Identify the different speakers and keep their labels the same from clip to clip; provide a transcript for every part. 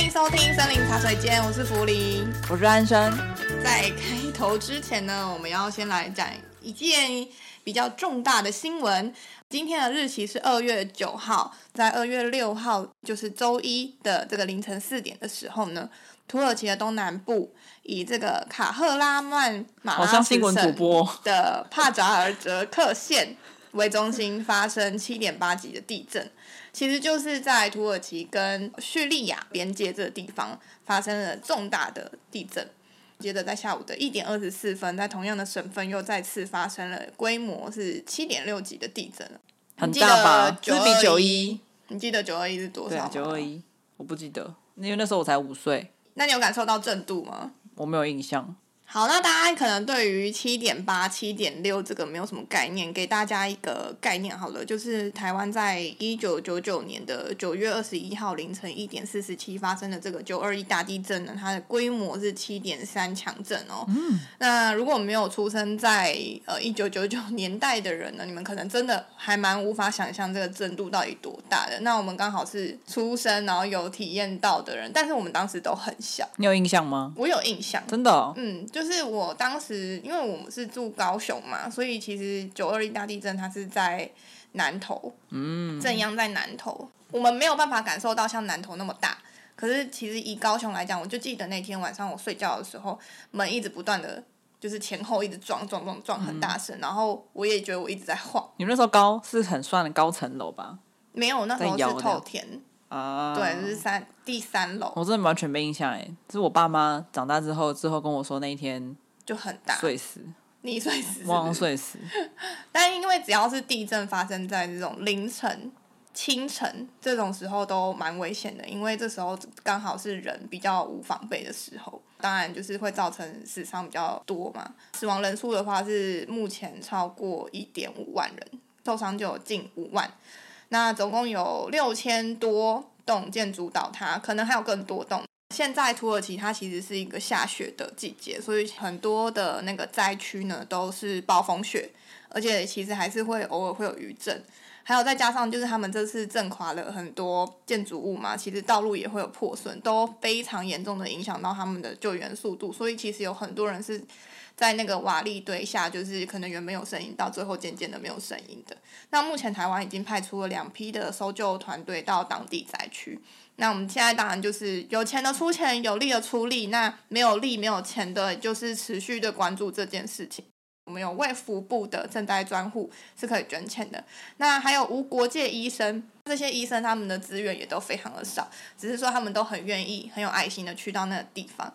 Speaker 1: 欢迎收听森林茶水间，我是福林，
Speaker 2: 我是安生。
Speaker 1: 在开头之前呢，我们要先来讲一件比较重大的新闻。今天的日期是二月九号，在二月六号，就是周一的这个凌晨四点的时候呢，土耳其的东南部以这个卡赫拉曼马拉什省的帕扎尔泽克县为中心发生七点八级的地震。其实就是在土耳其跟叙利亚边界这个地方发生了重大的地震。接着在下午的一点二十四分，在同样的省份又再次发生了规模是七点六级的地震。
Speaker 2: 很大吧？
Speaker 1: 九比九一。你记得九二一是多少？
Speaker 2: 九二一，我不记得，因为那时候我才五岁。
Speaker 1: 那你有感受到震度吗？
Speaker 2: 我没有印象。
Speaker 1: 好，那大家可能对于七点八、七点六这个没有什么概念，给大家一个概念好了，就是台湾在一九九九年的九月二十一号凌晨一点四十七发生的这个九二一大地震呢，它的规模是七点三强震哦。嗯。那如果没有出生在呃一九九九年代的人呢，你们可能真的还蛮无法想象这个震度到底多大的。那我们刚好是出生然后有体验到的人，但是我们当时都很小。
Speaker 2: 你有印象吗？
Speaker 1: 我有印象。
Speaker 2: 真的哦？
Speaker 1: 嗯。就是我当时，因为我们是住高雄嘛，所以其实九二一大地震它是在南投，嗯，震央在南投，我们没有办法感受到像南投那么大。可是其实以高雄来讲，我就记得那天晚上我睡觉的时候，门一直不断的，就是前后一直撞撞撞撞很大声，嗯，然后我也觉得我一直在晃。
Speaker 2: 你们那时候高是很算的高层楼吧？
Speaker 1: 没有，那时候是透天。啊，对，就是三第三楼。
Speaker 2: 我真的完全没印象哎，是我爸妈长大之后之后跟我说那一天
Speaker 1: 就很大，
Speaker 2: 碎死，
Speaker 1: 你碎死，
Speaker 2: 忘睡死。
Speaker 1: 但因为只要是地震发生在这种凌晨、清晨这种时候都蛮危险的，因为这时候刚好是人比较无防备的时候，当然就是会造成死伤比较多嘛。死亡人数的话是目前超过一点五万人，受伤就有近五万。那总共有六千多栋建筑倒塌，可能还有更多栋。现在土耳其它其实是一个下雪的季节，所以很多的那个灾区呢都是暴风雪，而且其实还是会偶尔会有余震。还有再加上就是他们这次震垮了很多建筑物嘛，其实道路也会有破损，都非常严重的影响到他们的救援速度。所以其实有很多人是。在那个瓦砾堆下，就是可能原本有声音，到最后渐渐的没有声音的。那目前台湾已经派出了两批的搜救团队到当地灾区。那我们现在当然就是有钱的出钱，有力的出力。那没有力、没有钱的，就是持续的关注这件事情。我们有卫福部的賑灾专户是可以捐钱的。那还有无国界医生，这些医生他们的资源也都非常的少，只是说他们都很愿意、很有爱心的去到那个地方。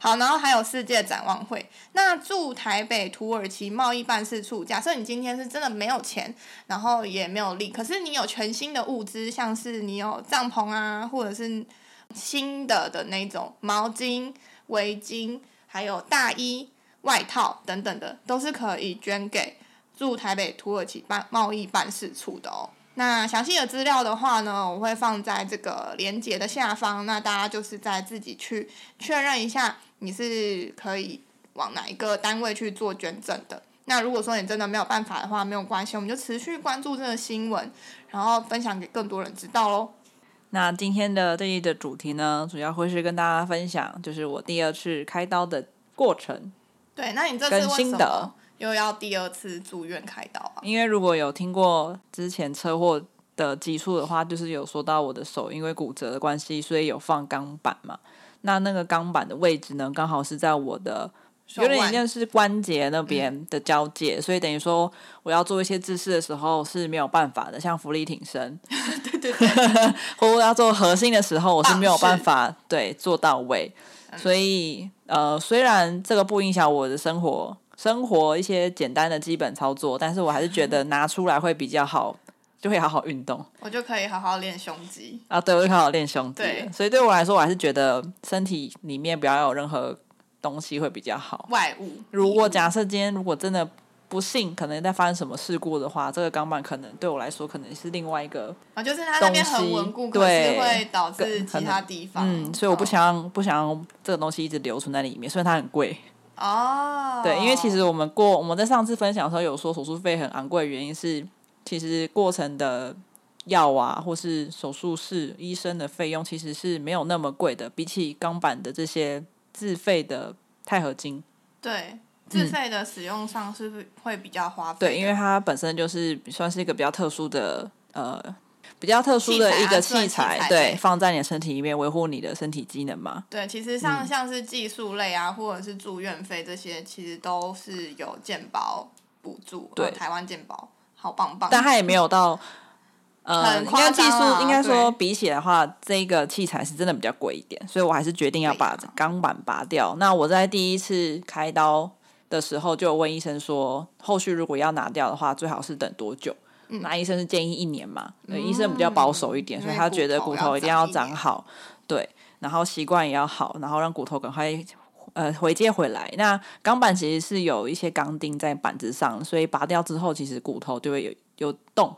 Speaker 1: 好，然后还有世界展望会。那驻台北土耳其贸易办事处，假设你今天是真的没有钱，然后也没有力，可是你有全新的物资，像是你有帐篷啊，或者是新的的那种毛巾、围巾，还有大衣、外套等等的，都是可以捐给驻台北土耳其办贸易办事处的哦。那详细的资料的话呢，我会放在这个连接的下方，那大家就是再自己去确认一下。你是可以往哪一个单位去做捐赠的？那如果说你真的没有办法的话，没有关系，我们就持续关注这个新闻，然后分享给更多人知道喽。
Speaker 2: 那今天的这一的主题呢，主要会是跟大家分享，就是我第二次开刀的过程。
Speaker 1: 对，那你这次为什么又要第二次住院开刀啊？
Speaker 2: 因为如果有听过之前车祸的集数的话，就是有说到我的手因为骨折的关系，所以有放钢板嘛。那那个钢板的位置呢，刚好是在我的有点像是关节那边的交界，嗯、所以等于说我要做一些姿势的时候是没有办法的，像浮力挺身，
Speaker 1: 对 对对，
Speaker 2: 或者要做核心的时候，我是没有办法 对做到位。所以呃，虽然这个不影响我的生活，生活一些简单的基本操作，但是我还是觉得拿出来会比较好。就会好好运动，
Speaker 1: 我就可以好好练胸肌
Speaker 2: 啊！对，我就好好练胸肌。对，所以对我来说，我还是觉得身体里面不要有任何东西会比较好。
Speaker 1: 外物。
Speaker 2: 如果假设今天如果真的不幸可能在发生什么事故的话，这个钢板可能对我来说可能是另外一个
Speaker 1: 啊，就是它那边很稳固，对，可是会导致其他地方。
Speaker 2: 嗯，所以我不想不想这个东西一直留存在里面，虽然它很贵
Speaker 1: 哦。
Speaker 2: 对，因为其实我们过我们在上次分享的时候有说手术费很昂贵的原因是。其实过程的药啊，或是手术室医生的费用，其实是没有那么贵的，比起钢板的这些自费的钛合金。
Speaker 1: 对，自费的使用上是不是会比较花费，嗯？
Speaker 2: 对，因为它本身就是算是一个比较特殊的呃。比较特殊的一个器材，器材，对，对，放在你的身体里面维护你的身体机能嘛。
Speaker 1: 对，其实像像是技术类啊，嗯、或者是住院费这些，其实都是有健保补助。对，台湾健保好棒棒。
Speaker 2: 但它也没有到，呃，应该技术应该说比起来的话，这个器材是真的比较贵一点，所以我还是决定要把钢板拔掉。那我在第一次开刀的时候，就有问医生说，后续如果要拿掉的话，最好是等多久？那医生是建议一年嘛？嗯、医生比较保守一点，嗯、所以他觉得骨头一定要长好，对，然后习惯也要好，然后让骨头赶快呃回接回来。那钢板其实是有一些钢钉在板子上，所以拔掉之后，其实骨头就会有有洞。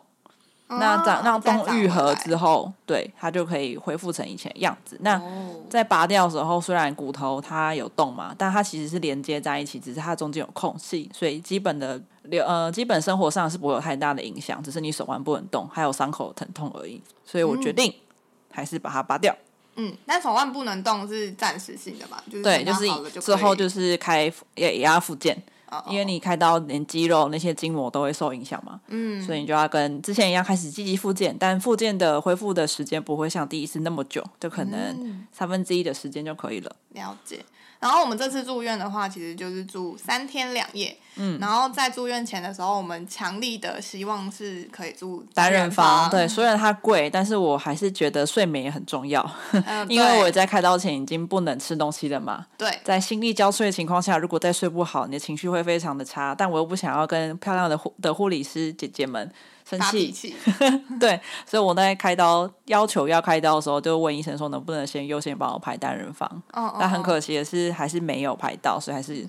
Speaker 2: 那长让洞愈合之后，对，它就可以恢复成以前的样子。那在拔掉的时候，虽然骨头它有洞嘛，但它其实是连接在一起，只是它中间有空隙，所以基本的流呃基本生活上是不会有太大的影响，只是你手腕不能动，还有伤口疼痛而已。所以我决定还是把它拔掉。
Speaker 1: 嗯，但手腕不能动是暂时性的嘛？就是
Speaker 2: 对，就是之后就是开也也要复健。因为你开刀，连肌肉那些筋膜都会受影响嘛，嗯，所以你就要跟之前一样开始积极复健，但复健的恢复的时间不会像第一次那么久，就可能三分之一的时间就可以了。
Speaker 1: 了解。然后我们这次住院的话，其实就是住三天两夜。嗯，然后在住院前的时候，我们强力的希望是可以住
Speaker 2: 单人房。对，虽然它贵，但是我还是觉得睡眠也很重要。嗯、因为我在开刀前已经不能吃东西了嘛。对，在心力交瘁的情况下，如果再睡不好，你的情绪会非常的差。但我又不想要跟漂亮的护的护理师姐姐们。生气，对，所以我在开刀要求要开刀的时候，就问医生说能不能先优先帮我排单人房。哦哦，但很可惜的是，还是没有排到，所以还是有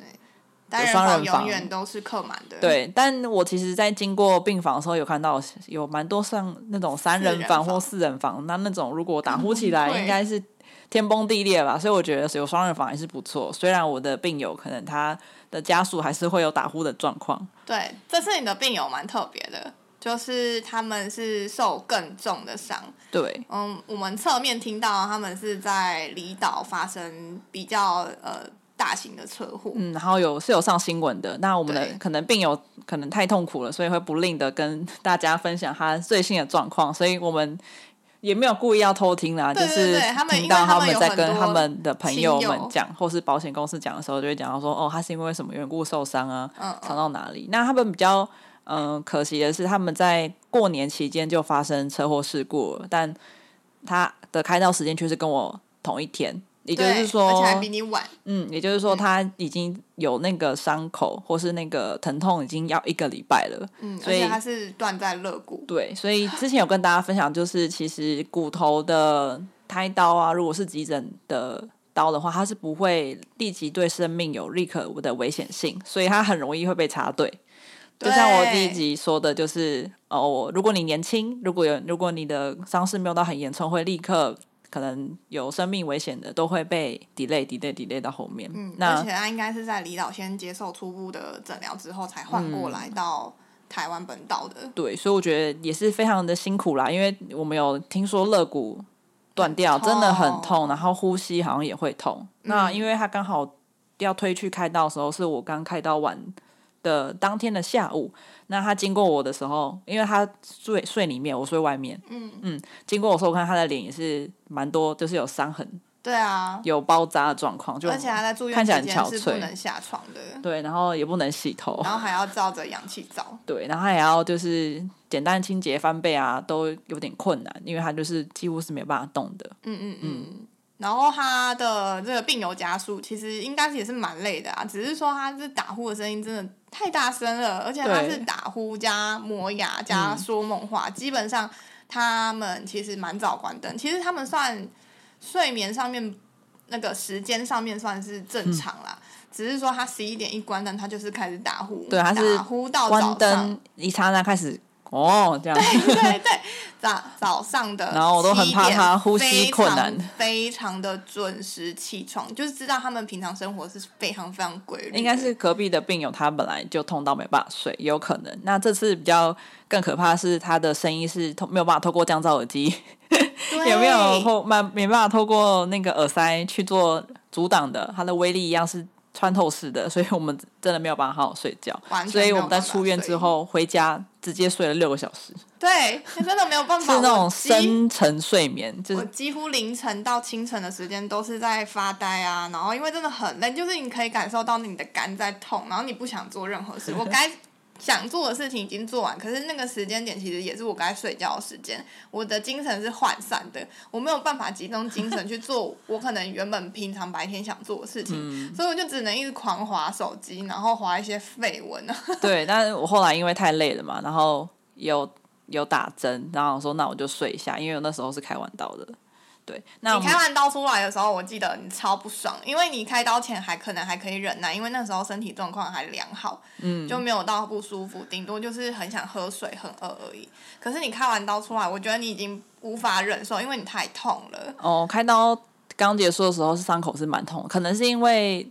Speaker 2: 双人房，
Speaker 1: 永远都是客满的。
Speaker 2: 对，但我其实，在经过病房的时候，有看到有蛮多像那种三人房或四人房，那那种如果打呼起来，应该是天崩地裂吧。所以我觉得有双人房还是不错。虽然我的病友可能他的家属还是会有打呼的状况。
Speaker 1: 对，这次你的病友蛮特别的。就是他们是受更重的伤，
Speaker 2: 对，
Speaker 1: 嗯，我们侧面听到他们是在离岛发生比较呃大型的车祸，
Speaker 2: 嗯，然后有是有上新闻的。那我们的可能病友可能太痛苦了，所以会不吝的跟大家分享他最新的状况，所以我们也没有故意要偷听啦，
Speaker 1: 对对对，
Speaker 2: 就是听到他们在跟他们的朋友们讲，或是保险公司讲的时候，就会讲到说，哦，他是因为什么缘故受伤啊，嗯，伤到哪里？那他们比较。嗯，可惜的是，他们在过年期间就发生车祸事故了，但他的开刀时间却是跟我同一天，也就是说，
Speaker 1: 而且还比你晚。
Speaker 2: 嗯，也就是说，他已经有那个伤口或是那个疼痛，已经要一个礼拜了。嗯，所以
Speaker 1: 他是断在肋骨。
Speaker 2: 对，所以之前有跟大家分享，就是其实骨头的开刀啊，如果是急诊的刀的话，它是不会立即对生命有立刻的危险性，所以它很容易会被插队。就像我第一集说的，就是哦，如果你年轻，如果有如果你的伤势没有到很严重，会立刻可能有生命危险的，都会被 delay delay delay 到后面。
Speaker 1: 嗯，那而且他应该是在离岛先接受初步的诊疗之后，才换过来到台湾本岛的。
Speaker 2: 嗯。对，所以我觉得也是非常的辛苦啦，因为我们有听说肋骨断掉真的很痛，然后呼吸好像也会痛。嗯，那因为他刚好要推去开刀的时候，是我刚开刀完。的当天的下午，那他经过我的时候，因为他睡睡里面，我睡外面，嗯。嗯，经过我时候，我看他的脸也是蛮多，就是有伤痕，
Speaker 1: 对啊，
Speaker 2: 有包扎的状况，就
Speaker 1: 而且他在住院期间是不能下床的，
Speaker 2: 对，然后也不能洗头，
Speaker 1: 然后还要照着氧气罩，
Speaker 2: 对，然后还要就是简单清洁翻倍啊，都有点困难，因为他就是几乎是没办法动的，
Speaker 1: 嗯嗯嗯。嗯然后他的这个病友家属其实应该也是蛮累的啊，只是说他是打呼的声音真的太大声了，而且他是打呼加磨牙加说梦话，嗯，基本上他们其实蛮早关灯，其实他们算睡眠上面那个时间上面算是正常啦，嗯，只是说他十一点一关灯，他就是开始打呼，
Speaker 2: 对，他是打呼到关灯一刹那开始。哦，这样。
Speaker 1: 对对对，早早上的，
Speaker 2: 然后我都很怕他呼吸困难，
Speaker 1: 非常的准时起床，就是知道他们平常生活是非常非常规律。
Speaker 2: 应该是隔壁的病友，他本来就痛到没办法睡，有可能。那这次比较更可怕的是，他的声音是透没有办法透过降噪耳机，有没有透没没办法透过那个耳塞去做阻挡的，它的威力一样是。穿透式的，所以我们真的没有办法好好睡觉。所以我们在出院之后回家直接睡了六个小时。
Speaker 1: 对，真的没有办法。
Speaker 2: 是那种深层睡眠，就是
Speaker 1: 我几乎凌晨到清晨的时间都是在发呆啊。然后因为真的很累，就是你可以感受到你的肝在痛，然后你不想做任何事。我该。想做的事情已经做完，可是那个时间点其实也是我该睡觉的时间。我的精神是涣散的，我没有办法集中精神去做 我可能原本平常白天想做的事情，嗯、所以我就只能一直狂划手机，然后划一些废文啊。
Speaker 2: 对，但是我后来因为太累了嘛，然后有有打针，然后我说那我就睡一下，因为我那时候是开完刀的。对，那
Speaker 1: 你开完刀出来的时候，我记得你超不爽，因为你开刀前还可能还可以忍耐，因为那时候身体状况还良好，嗯，就没有到不舒服，顶多就是很想喝水、很饿而已。可是你开完刀出来，我觉得你已经无法忍受，因为你太痛了。
Speaker 2: 哦，开刀刚结束的时候是伤口是蛮痛，可能是因为，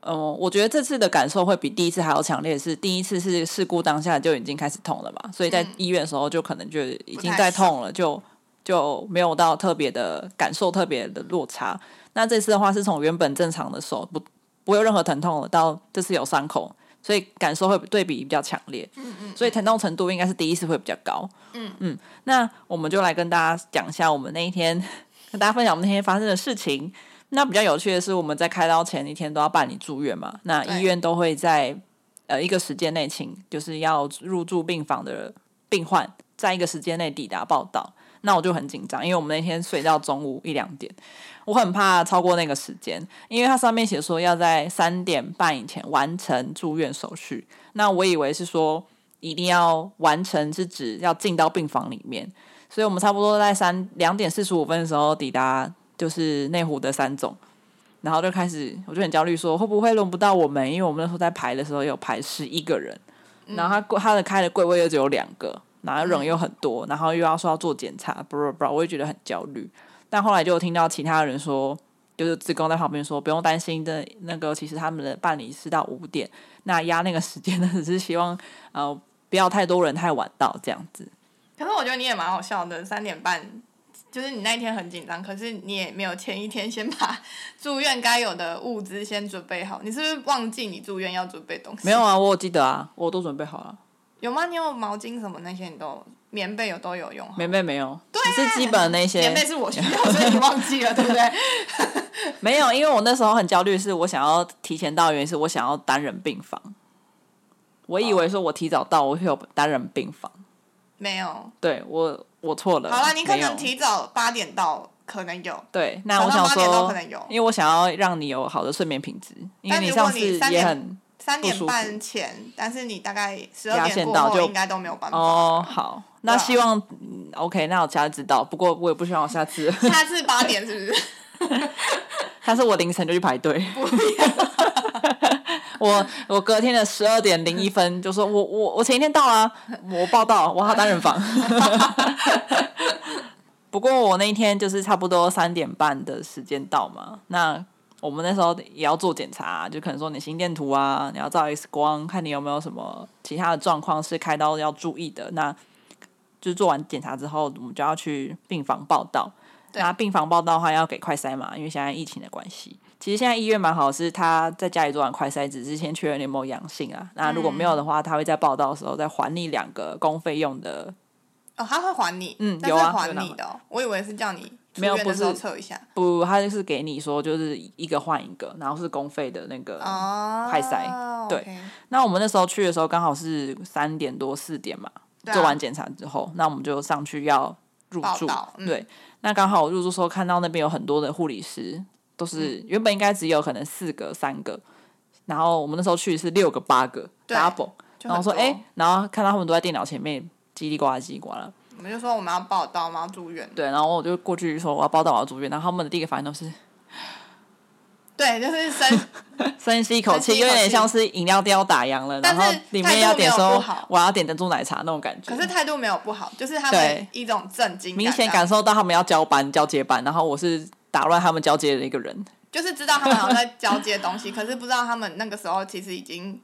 Speaker 2: 嗯、呃，我觉得这次的感受会比第一次还要强烈，是第一次是事故当下就已经开始痛了嘛，所以在医院的时候就可能就已经在痛了，就。就没有到特别的感受，特别的落差。那这次的话是从原本正常的手不不会有任何疼痛了，到这次有伤口，所以感受会对比比较强烈。嗯嗯。所以疼痛程度应该是第一次会比较高。嗯嗯。那我们就来跟大家讲一下我们那一天跟大家分享我们那天发生的事情。那比较有趣的是，我们在开刀前一天都要办理住院嘛。那医院都会在呃一个时间内请就是要入住病房的病患在一个时间内抵达报到。那我就很紧张，因为我们那天睡到中午一两点，我很怕超过那个时间，因为它上面写说要在三点半以前完成住院手续。那我以为是说一定要完成，是指要进到病房里面，所以我们差不多在三两点四十五分的时候抵达，就是内湖的三总，然后就开始我就很焦虑，说会不会轮不到我们？因为我们那时候在排的时候有排十一个人，然后他他的开的柜位又只有两个。然后人又很多，然后又要说要做检查，不不不，我也觉得很焦虑。但后来就听到其他人说，就是志工在旁边说不用担心的，那个其实他们的办理是到五点，那压那个时间呢，只是希望 呃不要太多人太晚到这样子。
Speaker 1: 可是我觉得你也蛮好笑的，三点半就是你那一天很紧张，可是你也没有前一天先把 住院该有的物资先准备好，你是不是忘记你住院要准备东西？
Speaker 2: 没有啊，我有记得啊，我都准备好了。
Speaker 1: 有吗？你有毛巾什么那些你都棉被有都有用？
Speaker 2: 棉被没有，
Speaker 1: 对
Speaker 2: 只是基本的那些。
Speaker 1: 棉被是我需要，所以你忘记了，对不对？
Speaker 2: 没有，因为我那时候很焦虑，是我想要提前到，原因是我想要单人病房。我以为说我提早到，我会有单人病房。
Speaker 1: 没有。
Speaker 2: 对我，我错了。
Speaker 1: 好了，你可能提早八点到，可能有。
Speaker 2: 对，那我想说，因为我想要让你有好的睡眠品质，因为你上次也很。
Speaker 1: 三点半前，但是你大概十二点过后应该都没有办法。
Speaker 2: 哦，好，那希望、嗯、OK，那我下次知道。不过我也不希望我下次。
Speaker 1: 下次八点是不是？
Speaker 2: 下次我凌晨就去排队。我我隔天的十二点零一分就说我我我前一天到啊，我报到，我要单人房。不过我那一天就是差不多三点半的时间到嘛，那。我们那时候也要做检查，就可能说你心电图啊，你要照 X 光，看你有没有什么其他的状况是开刀要注意的。那就是做完检查之后，我们就要去病房报到。那病房报道的话要给快筛嘛，因为现在疫情的关系。其实现在医院蛮好，是他在家里做完快筛，只是先确认你有没有阳性啊。那如果没有的话，他会在报道的时候再还你两个公费用的。
Speaker 1: 哦，他会还你？嗯，有啊，还你的哦。我以为是叫你。没有，不是测一下，
Speaker 2: 不，他就是给你说，就是一个换一个，然后是公费的那个快筛。Oh, 对，okay. 那我们那时候去的时候刚好是三点多四点嘛，啊、做完检查之后，那我们就上去要入住。嗯、对，那刚好我入住时候看到那边有很多的护理师，都是、嗯、原本应该只有可能四个三个，然后我们那时候去是六个八个 double，然后说哎、欸，然后看到他们都在电脑前面叽里呱啦叽里呱啦。
Speaker 1: 我们就说我们要报到，我们要住院。
Speaker 2: 对，然后我就过去说我要报到，我要住院。然后他们的第一个反应都是，
Speaker 1: 对，就是深
Speaker 2: 深吸一口气，有点像是饮料店要打烊了，然后里面要点说我要点珍珠奶茶那种感觉。
Speaker 1: 可是态度没有不好，就是他们一种震惊，
Speaker 2: 明显感受到他们要交班交接班，然后我是打乱他们交接的一个人。
Speaker 1: 就是知道他们好像在交接东西，可是不知道他们那个时候其实已经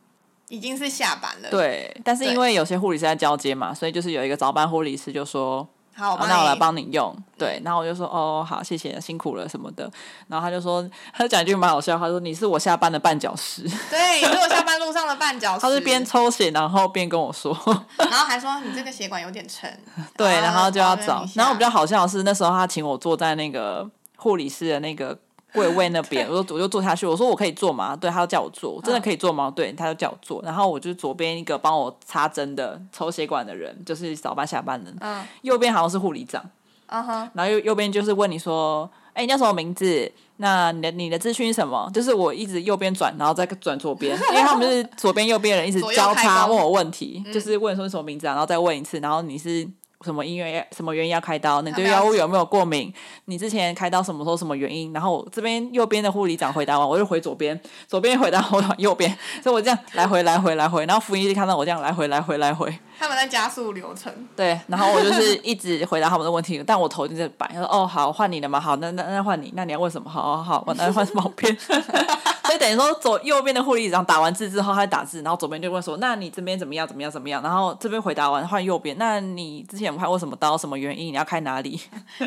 Speaker 1: 已经是下班了。
Speaker 2: 对，但是因为有些护理师在交接嘛，所以就是有一个早班护理师就说。
Speaker 1: 好，
Speaker 2: 那我来帮你用。对，然后我就说哦，好，谢谢，辛苦了什么的。然后他就说，他就讲一句蛮好笑，他说你是我下班的绊脚石。
Speaker 1: 对，你是我下班路上的绊脚石。
Speaker 2: 他是边抽血，然后边跟我说，
Speaker 1: 然后还说你这个血管有点沉。
Speaker 2: 对，然后就要找。然后比较好笑的是，那时候他请我坐在那个护理师的那个。柜位那边，我说我就坐下去，我说我可以坐吗？对，他就叫我坐，我真的可以坐吗？对，他就叫我坐。然后我就左边一个帮我插针的抽血管的人，就是早班下班的。嗯。右边好像是护理长。嗯哼。然后右右边就是问你说，哎，你叫什么名字？那你的你的资讯是什么？就是我一直右边转，然后再转左边，因为他们是左边右边人一直 交叉问我问题，就是问说什么名字啊，然后再问一次，然后你是。什么因为什么原因要开刀？你对药物有没有过敏？你之前开刀什么时候什么原因？然后我这边右边的护理长回答完，我就回左边，左边回答我往右边，所以我这样来回来回来回，然后福音就看到我这样来回来回来回。
Speaker 1: 他们在加速流程。
Speaker 2: 对，然后我就是一直回答他们的问题，但我头就在摆。他说：“哦，好，换你了嘛？好，那那那换你，那你要问什么？好好好，我那换什么片？” 所以等于说，左右边的护理长打完字之后，他在打字，然后左边就问说：“那你这边怎么样？怎么样？怎么样？”然后这边回答完，换右边。那你之前有开过什么刀？什么原因？你要开哪里？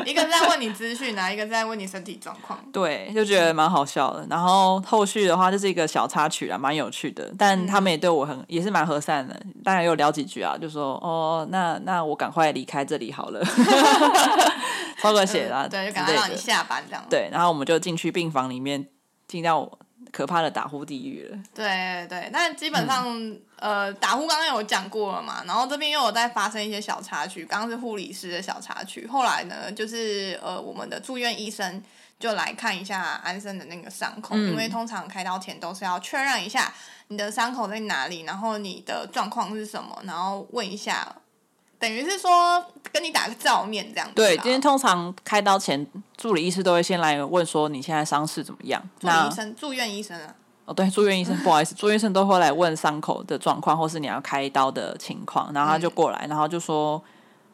Speaker 1: 一个在问你资讯啊，一个在问你身体状况。
Speaker 2: 对，就觉得蛮好笑的。然后后续的话就是一个小插曲啊，蛮有趣的。但他们也对我很，也是蛮和善的。当然有聊几句啊，就说：“哦，那那我赶快离开这里好了。”抽个血啊，
Speaker 1: 对，就赶快让你下班这样。
Speaker 2: 对，然后我们就进去病房里面，进到。可怕的打呼地狱了。
Speaker 1: 对对，但基本上，嗯、呃，打呼刚刚有讲过了嘛，然后这边又有在发生一些小插曲。刚刚是护理师的小插曲，后来呢，就是呃，我们的住院医生就来看一下安生的那个伤口，嗯、因为通常开刀前都是要确认一下你的伤口在哪里，然后你的状况是什么，然后问一下。等于是说跟你打个照面这样子。
Speaker 2: 对，今天通常开刀前，助理医师都会先来问说你现在伤势怎么样。
Speaker 1: 助理医生、住院医生啊。
Speaker 2: 哦，对，住院医生，不好意思，住院医生都会来问伤口的状况，或是你要开刀的情况，然后他就过来，然后就说：“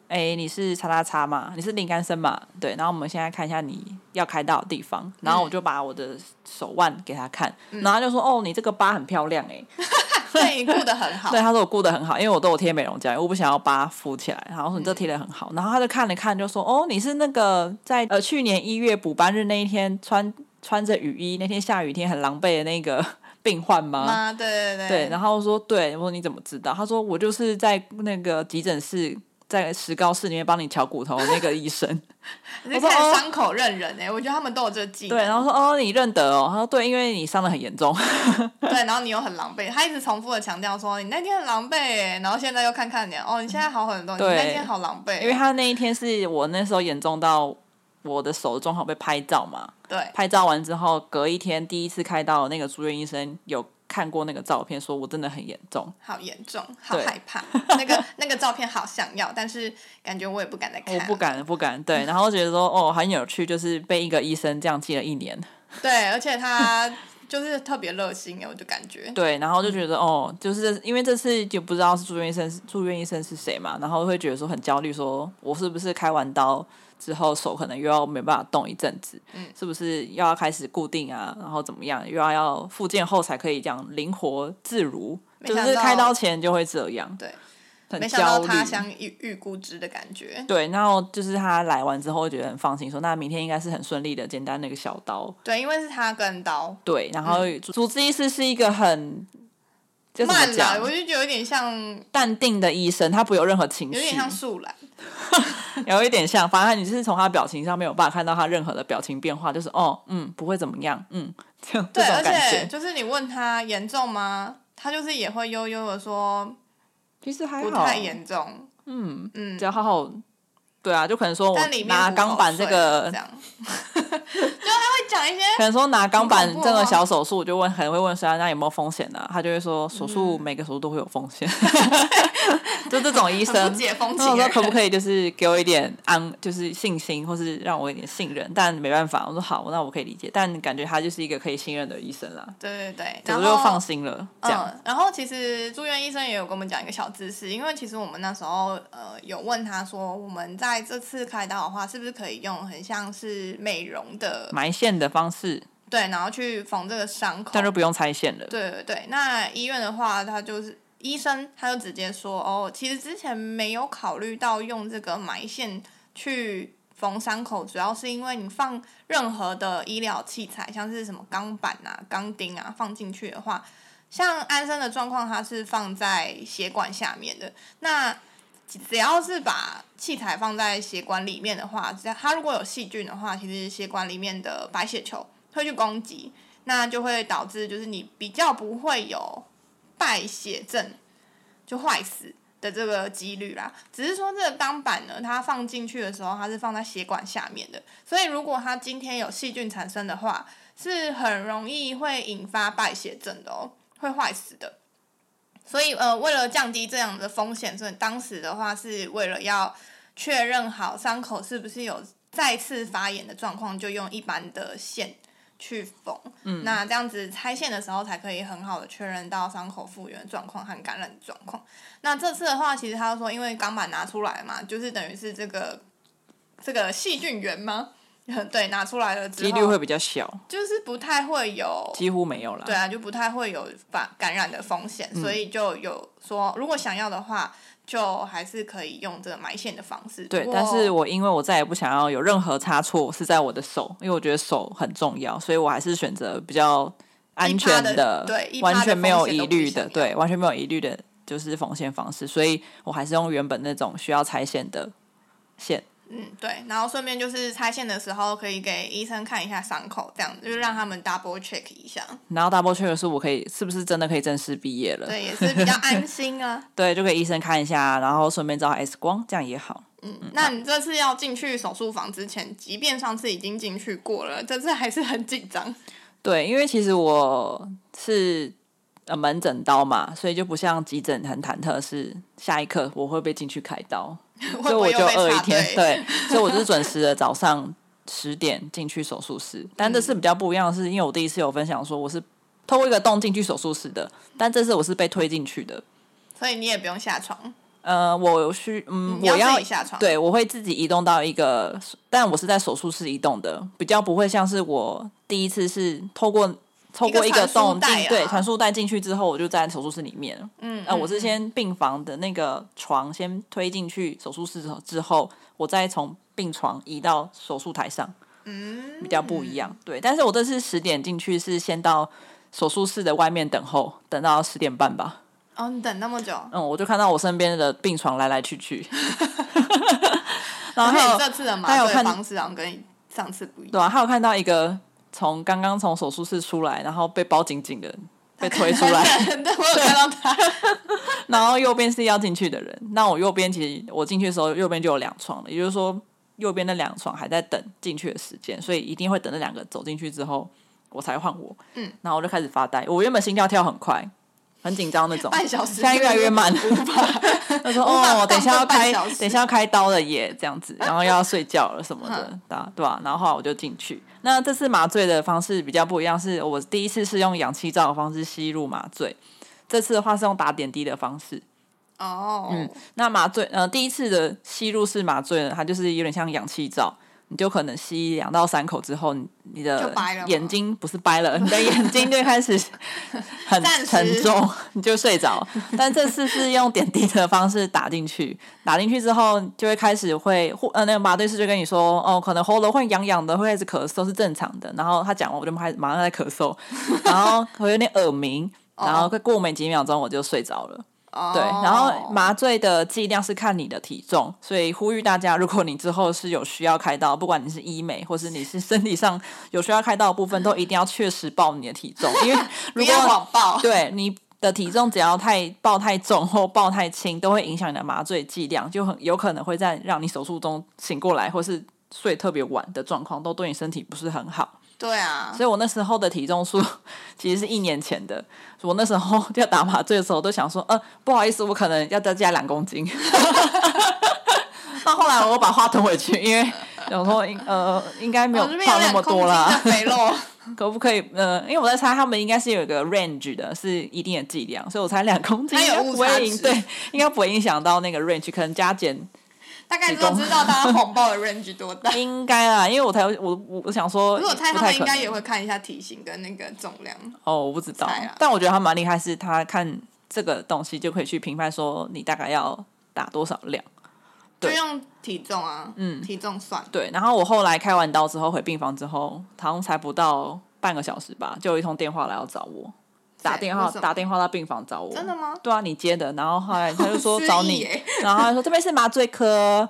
Speaker 2: 哎、你是叉叉叉嘛？你是林干生嘛？对，然后我们现在看一下你要开刀的地方，然后我就把我的手腕给他看，嗯、然后他就说：哦，你这个疤很漂亮哎。”
Speaker 1: 对，你顾得很好。
Speaker 2: 对，他说我顾得很好，因为我都有贴美容胶，我不想要疤浮起来。然后说你这贴得很好，嗯、然后他就看了看，就说：“哦，你是那个在呃去年一月补班日那一天穿穿着雨衣，那天下雨天很狼狈的那个 病患吗？”
Speaker 1: 啊？对对对。
Speaker 2: 对，然后说对，我说你怎么知道？他说我就是在那个急诊室。在石膏室里面帮你敲骨头的那个医生，
Speaker 1: 你看伤口认人哎、欸，我觉得他们都有这个技能。
Speaker 2: 对，然后说哦，你认得哦，他说对，因为你伤的很严重。
Speaker 1: 对，然后你又很狼狈，他一直重复的强调说你那天很狼狈哎，然后现在又看看你哦，你现在好很多，你那天好狼狈。
Speaker 2: 因为他那一天是我那时候严重到我的手正好被拍照嘛，
Speaker 1: 对，
Speaker 2: 拍照完之后隔一天第一次开刀，那个住院医生有。看过那个照片，说我真的很严重，
Speaker 1: 好严重，好害怕。那个那个照片好想要，但是感觉我也不敢再看。
Speaker 2: 我不敢，不敢。对，然后觉得说哦，很有趣，就是被一个医生这样记了一年。
Speaker 1: 对，而且他就是特别热心哎，我就感觉。
Speaker 2: 对，然后就觉得哦，就是因为这次就不知道是住院医生，住院医生是谁嘛，然后会觉得说很焦虑，说我是不是开完刀。之后手可能又要没办法动一阵子，嗯，是不是又要开始固定啊？然后怎么样？又要要复健后才可以这样灵活自如？就是开刀前就
Speaker 1: 会
Speaker 2: 这样，对。
Speaker 1: 没想到他像预预估值的感觉。
Speaker 2: 对，然后就是他来完之后觉得很放心，说那明天应该是很顺利的，简单那个小刀。
Speaker 1: 对，因为是他跟刀。
Speaker 2: 对，然后主治医师是一个很
Speaker 1: 慢的，我就觉得有点像
Speaker 2: 淡定的医生，他不有任何情绪，有
Speaker 1: 点像树懒。
Speaker 2: 有一点像，反正你是从他表情上没有办法看到他任何的表情变化，就是哦，嗯，不会怎么样，嗯，这样
Speaker 1: 对，
Speaker 2: 这种感觉。
Speaker 1: 而且就是你问他严重吗？他就是也会悠悠的说，
Speaker 2: 其实还好，
Speaker 1: 不太严重，
Speaker 2: 嗯嗯，只要好好对啊，就可能说我拿钢板这个
Speaker 1: 这样，就他会讲一些，
Speaker 2: 可能说拿钢板这个小手术，我就问，可能会问说那有没有风险呢、啊？他就会说手术每个手术都会有风险，嗯、就这种医生，那我说可不可以就是给我一点安，就是信心，或是让我一点信任？但没办法，我说好，那我可以理解，但感觉他就是一个可以信任的医生啦。
Speaker 1: 对对对，
Speaker 2: 然后我就放心了。这样、
Speaker 1: 嗯，然后其实住院医生也有跟我们讲一个小知识，因为其实我们那时候呃有问他说我们在。在这次开刀的话，是不是可以用很像是美容的
Speaker 2: 埋线的方式？
Speaker 1: 对，然后去缝这个伤口，
Speaker 2: 但就不用拆线了。
Speaker 1: 对对对，那医院的话，他就是医生，他就直接说哦，其实之前没有考虑到用这个埋线去缝伤口，主要是因为你放任何的医疗器材，像是什么钢板啊、钢钉啊，放进去的话，像安生的状况，它是放在血管下面的，那。只要是把器材放在血管里面的话，只要它如果有细菌的话，其实血管里面的白血球会去攻击，那就会导致就是你比较不会有败血症，就坏死的这个几率啦。只是说这个钢板呢，它放进去的时候，它是放在血管下面的，所以如果它今天有细菌产生的话，是很容易会引发败血症的哦，会坏死的。所以，呃，为了降低这样的风险，所以当时的话是为了要确认好伤口是不是有再次发炎的状况，就用一般的线去缝。嗯，那这样子拆线的时候才可以很好的确认到伤口复原的状况和感染的状况。那这次的话，其实他说，因为钢板拿出来嘛，就是等于是这个这个细菌源吗？对，拿出来了之后，
Speaker 2: 几率会比较小，
Speaker 1: 就是不太会有，
Speaker 2: 几乎没有了。
Speaker 1: 对啊，就不太会有感感染的风险，嗯，所以就有说，如果想要的话，就还是可以用这个埋线的方式。
Speaker 2: 对，但是我因为我再也不想要有任何差错是在我的手，因为我觉得手很重要，所以我还是选择比较安全的，
Speaker 1: 的对，
Speaker 2: 完全没有疑虑的，对，完全没有疑虑的，就是缝线方式，所以我还是用原本那种需要拆线的线。
Speaker 1: 嗯，对，然后顺便就是拆线的时候，可以给医生看一下伤口，这样就是让他们 double check 一下。
Speaker 2: 然后 double check 的是我可以是不是真的可以正式毕业了？
Speaker 1: 对，也是比较安心啊。
Speaker 2: 对，就给医生看一下，然后顺便照 X 光，这样也好。
Speaker 1: 嗯，那你这次要进去手术房之前，即便上次已经进去过了，这次还是很紧张。
Speaker 2: 对，因为其实我是呃门诊刀嘛，所以就不像急诊很忐忑，是下一刻我会不会进去开刀。所以我就饿一天，对，所以我就是准时的 早上十点进去手术室。但这次比较不一样的是，因为我第一次有分享说我是透过一个洞进去手术室的，但这次我是被推进去的，
Speaker 1: 所以你也不用下床。
Speaker 2: 呃，我需嗯，
Speaker 1: 我
Speaker 2: 要
Speaker 1: 下床，
Speaker 2: 对，我会自己移动到一个，但我是在手术室移动的，比较不会像是我第一次是透过。透过一个洞进、啊，对，传输带进去之后，我就在手术室里面。嗯，呃、嗯，我是先病房的那个床先推进去手术室之后，我再从病床移到手术台上。嗯，比较不一样。对，但是我这次十点进去，是先到手术室的外面等候，等到十点半吧。
Speaker 1: 哦，你等那么久？
Speaker 2: 嗯，我就看到我身边的病床来来去去。
Speaker 1: 然后还有这次的麻醉方式好像跟你上次不一样。
Speaker 2: 对啊，还有看到一个。从刚刚从手术室出来，然后被包紧紧的被推出来，
Speaker 1: 对，我有看到他。
Speaker 2: 然后右边是要进去的人，那我右边其实我进去的时候，右边就有两床了，也就是说右边那两床还在等进去的时间，所以一定会等那两个走进去之后，我才换我。嗯，然后我就开始发呆，我原本心跳跳很快。很紧张那种，
Speaker 1: 半小时，
Speaker 2: 现在越来越慢。他说：“哦，等一下要开，等一下要开刀了耶，这样子，然后又要睡觉了什么的，对吧？然后后来我就进去。那这次麻醉的方式比较不一样，是我第一次是用氧气罩的方式吸入麻醉，这次的话是用打点滴的方式。
Speaker 1: 哦，
Speaker 2: 嗯，那麻醉呃，第一次的吸入式麻醉呢，它就是有点像氧气罩。”你就可能吸两到三口之后，你你的眼睛不是掰了，你的眼睛就开始 很沉重，你就睡着。但这次是用点滴的方式打进去，打进去之后就会开始会呃那个麻醉师就跟你说哦，可能喉咙会痒痒的，会开始咳嗽是正常的。然后他讲完我就开始马上在咳嗽，然后我有点耳鸣，然后过没几秒钟我就睡着了。对，然后麻醉的剂量是看你的体重，所以呼吁大家，如果你之后是有需要开刀，不管你是医美或是你是身体上有需要开刀的部分，都一定要确实报你的体重，因为 如果
Speaker 1: 谎报，
Speaker 2: 对你的体重只要太报太重或报太轻，都会影响你的麻醉剂量，就很有可能会在让你手术中醒过来，或是睡特别晚的状况，都对你身体不是很好。
Speaker 1: 对啊，
Speaker 2: 所以我那时候的体重数 其实是一年前的。我那时候要打麻醉的时候，都想说，呃，不好意思，我可能要再加两公斤。到后来我把话吞回去，因为 想说，呃，应该没有胖那么多啦。可不可以？呃，因为我在猜，他们应该是有一个 range 的，是一定的剂量，所以我猜两公斤应该不会影，对，应该不会影响到那个 range，可能加减。
Speaker 1: 大概都知道大家红包的 range 多大。
Speaker 2: 应该啊，因为我才我我我想说，
Speaker 1: 如果猜他们应该也会看一下体型跟那个重量。
Speaker 2: 哦，我不知道，但我觉得他蛮厉害，是他看这个东西就可以去评判说你大概要打多少量。
Speaker 1: 就用体重啊，嗯，体重算。
Speaker 2: 对，然后我后来开完刀之后回病房之后，好像才不到半个小时吧，就有一通电话来要找我，打电话打电话到病房找我。
Speaker 1: 真的吗？
Speaker 2: 对啊，你接的。然后后来他就说 找你，然后他就说这边是麻醉科。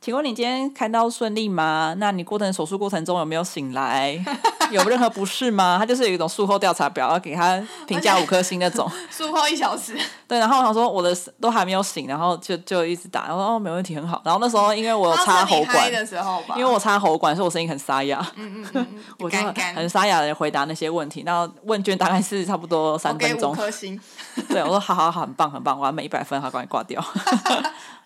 Speaker 2: 请问你今天开刀顺利吗？那你过程手术过程中有没有醒来？有任何不适吗？他就是有一种术后调查表，要给他评价五颗星那种。
Speaker 1: 术后一小时。
Speaker 2: 对，然后我想说我的都还没有醒，然后就就一直打，然后说哦没问题，很好。然后那时候因为我有插喉管
Speaker 1: 的时候吧，
Speaker 2: 因为我插喉管，所以我声音很沙哑。
Speaker 1: 嗯嗯嗯。
Speaker 2: 我就很沙哑的回答那些问题，然后问卷大概是差不多三分钟。
Speaker 1: 五颗星。
Speaker 2: 对，我说好好好，很棒很棒，我要满一百分，好，赶快挂掉。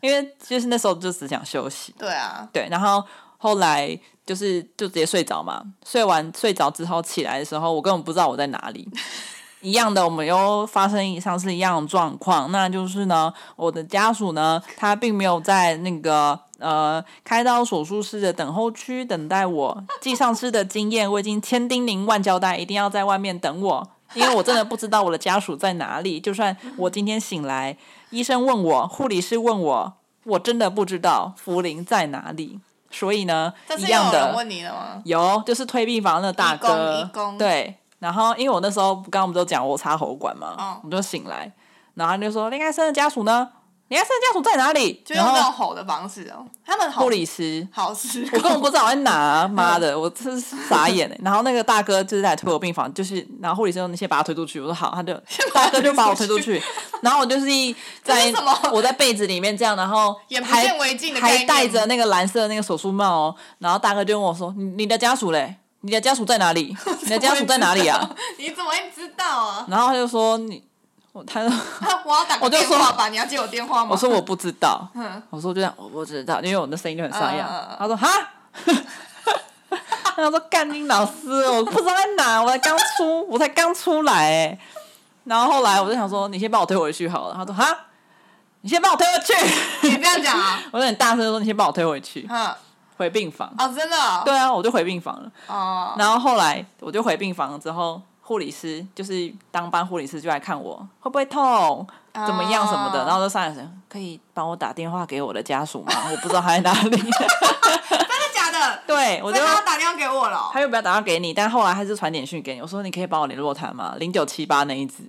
Speaker 2: 因为就是那时候就只想休息。
Speaker 1: 对啊。
Speaker 2: 对，然后后来就是就直接睡着嘛。睡完睡着之后起来的时候，我根本不知道我在哪里。一样的，我们又发生以上是一样的状况，那就是呢，我的家属呢，他并没有在那个呃开刀手术室的等候区等待我。记上次的经验，我已经千叮咛万交代，一定要在外面等我，因为我真的不知道我的家属在哪里。就算我今天醒来。医生问我，护理师问我，我真的不知道福林在哪里。所以呢，一样的，有，就是推病房的那大哥，对。然后因为我那时候刚刚我们都讲我插喉管嘛，哦、我就醒来，然后他就说林爱生的家属呢？林爱生的，家属在哪里？
Speaker 1: 就用那种吼的方式哦。他们
Speaker 2: 护理师
Speaker 1: 好吃，
Speaker 2: 我根本不知道我在哪。妈的，我真是傻眼哎。然后那个大哥就是在推我病房，就是然后护理师说你先把他推出去。我说好，他就大哥就把我推出去。然后我就是在我在被子里面这样，然后还还戴着那个蓝色的那个手术帽哦。然后大哥就问我说：“你你的家属嘞？你的家属在哪里？你的家属在哪里啊？”
Speaker 1: 你怎么会知道啊？
Speaker 2: 然后他就说你。我他说，
Speaker 1: 我要打个电话吧，你要接我电话吗？
Speaker 2: 我说我不知道，我说就这样，我不知道，因为我的声音就很沙哑。他说哈，他说干你老师，我不知道在哪，我才刚出，我才刚出来。然后后来我就想说，你先帮我推回去好了。他说哈，你先帮我推回去。
Speaker 1: 你不要讲啊？
Speaker 2: 我有点大声说，你先帮我推回去。回病房。
Speaker 1: 哦，真的？
Speaker 2: 对啊，我就回病房了。哦。然后后来我就回病房了之后。护理师就是当班护理师就来看我会不会痛，怎么样什么的，oh. 然后就上来说可以帮我打电话给我的家属吗？我不知道他在哪里。
Speaker 1: 真的假的？
Speaker 2: 对，我就
Speaker 1: 他要打电话给我了。
Speaker 2: 他又不要打电话给你，但后来他是传简讯给你。我说你可以帮我联络他吗？零九七八那一只。